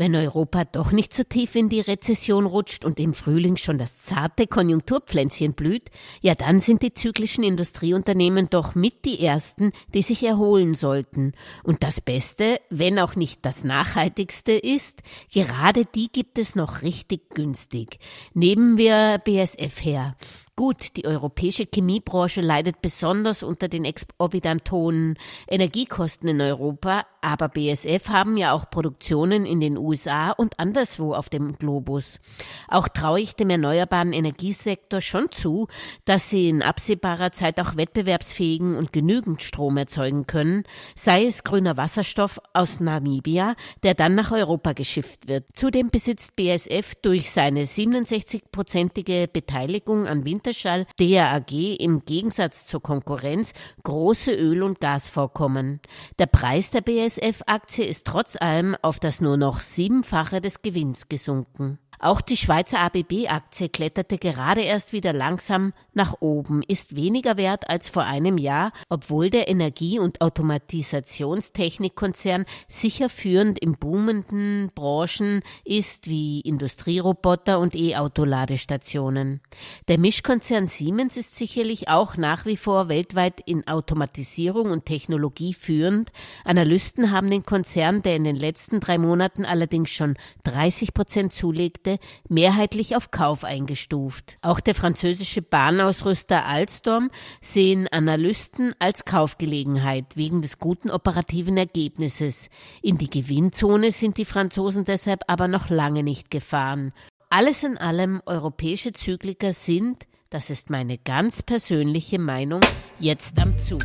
Wenn Europa doch nicht so tief in die Rezession rutscht und im Frühling schon das zarte Konjunkturpflänzchen blüht, ja dann sind die zyklischen Industrieunternehmen doch mit die ersten, die sich erholen sollten. Und das Beste, wenn auch nicht das Nachhaltigste ist, gerade die gibt es noch richtig günstig. Nehmen wir BSF her. Gut, die europäische Chemiebranche leidet besonders unter den exorbitant hohen Energiekosten in Europa, aber BSF haben ja auch Produktionen in den USA und anderswo auf dem Globus. Auch traue ich dem erneuerbaren Energiesektor schon zu, dass sie in absehbarer Zeit auch wettbewerbsfähigen und genügend Strom erzeugen können, sei es grüner Wasserstoff aus Namibia, der dann nach Europa geschifft wird. Zudem besitzt BSF durch seine 67-prozentige Beteiligung an Winter Winterschall DAG im Gegensatz zur Konkurrenz große Öl- und Gasvorkommen. Der Preis der BSF-Aktie ist trotz allem auf das nur noch siebenfache des Gewinns gesunken. Auch die Schweizer ABB-Aktie kletterte gerade erst wieder langsam nach oben, ist weniger wert als vor einem Jahr, obwohl der Energie- und Automatisationstechnikkonzern sicher führend in boomenden Branchen ist wie Industrieroboter und E-Auto-Ladestationen. Der Mischkonzern Siemens ist sicherlich auch nach wie vor weltweit in Automatisierung und Technologie führend. Analysten haben den Konzern, der in den letzten drei Monaten allerdings schon 30 Prozent zulegte, Märkte mehrheitlich auf Kauf eingestuft. Auch der französische Bahnausrüster Alstom sehen Analysten als Kaufgelegenheit wegen des guten operativen Ergebnisses. In die Gewinnzone sind die Franzosen deshalb aber noch lange nicht gefahren. Alles in allem europäische Zykliker sind, das ist meine ganz persönliche Meinung, jetzt am Zug.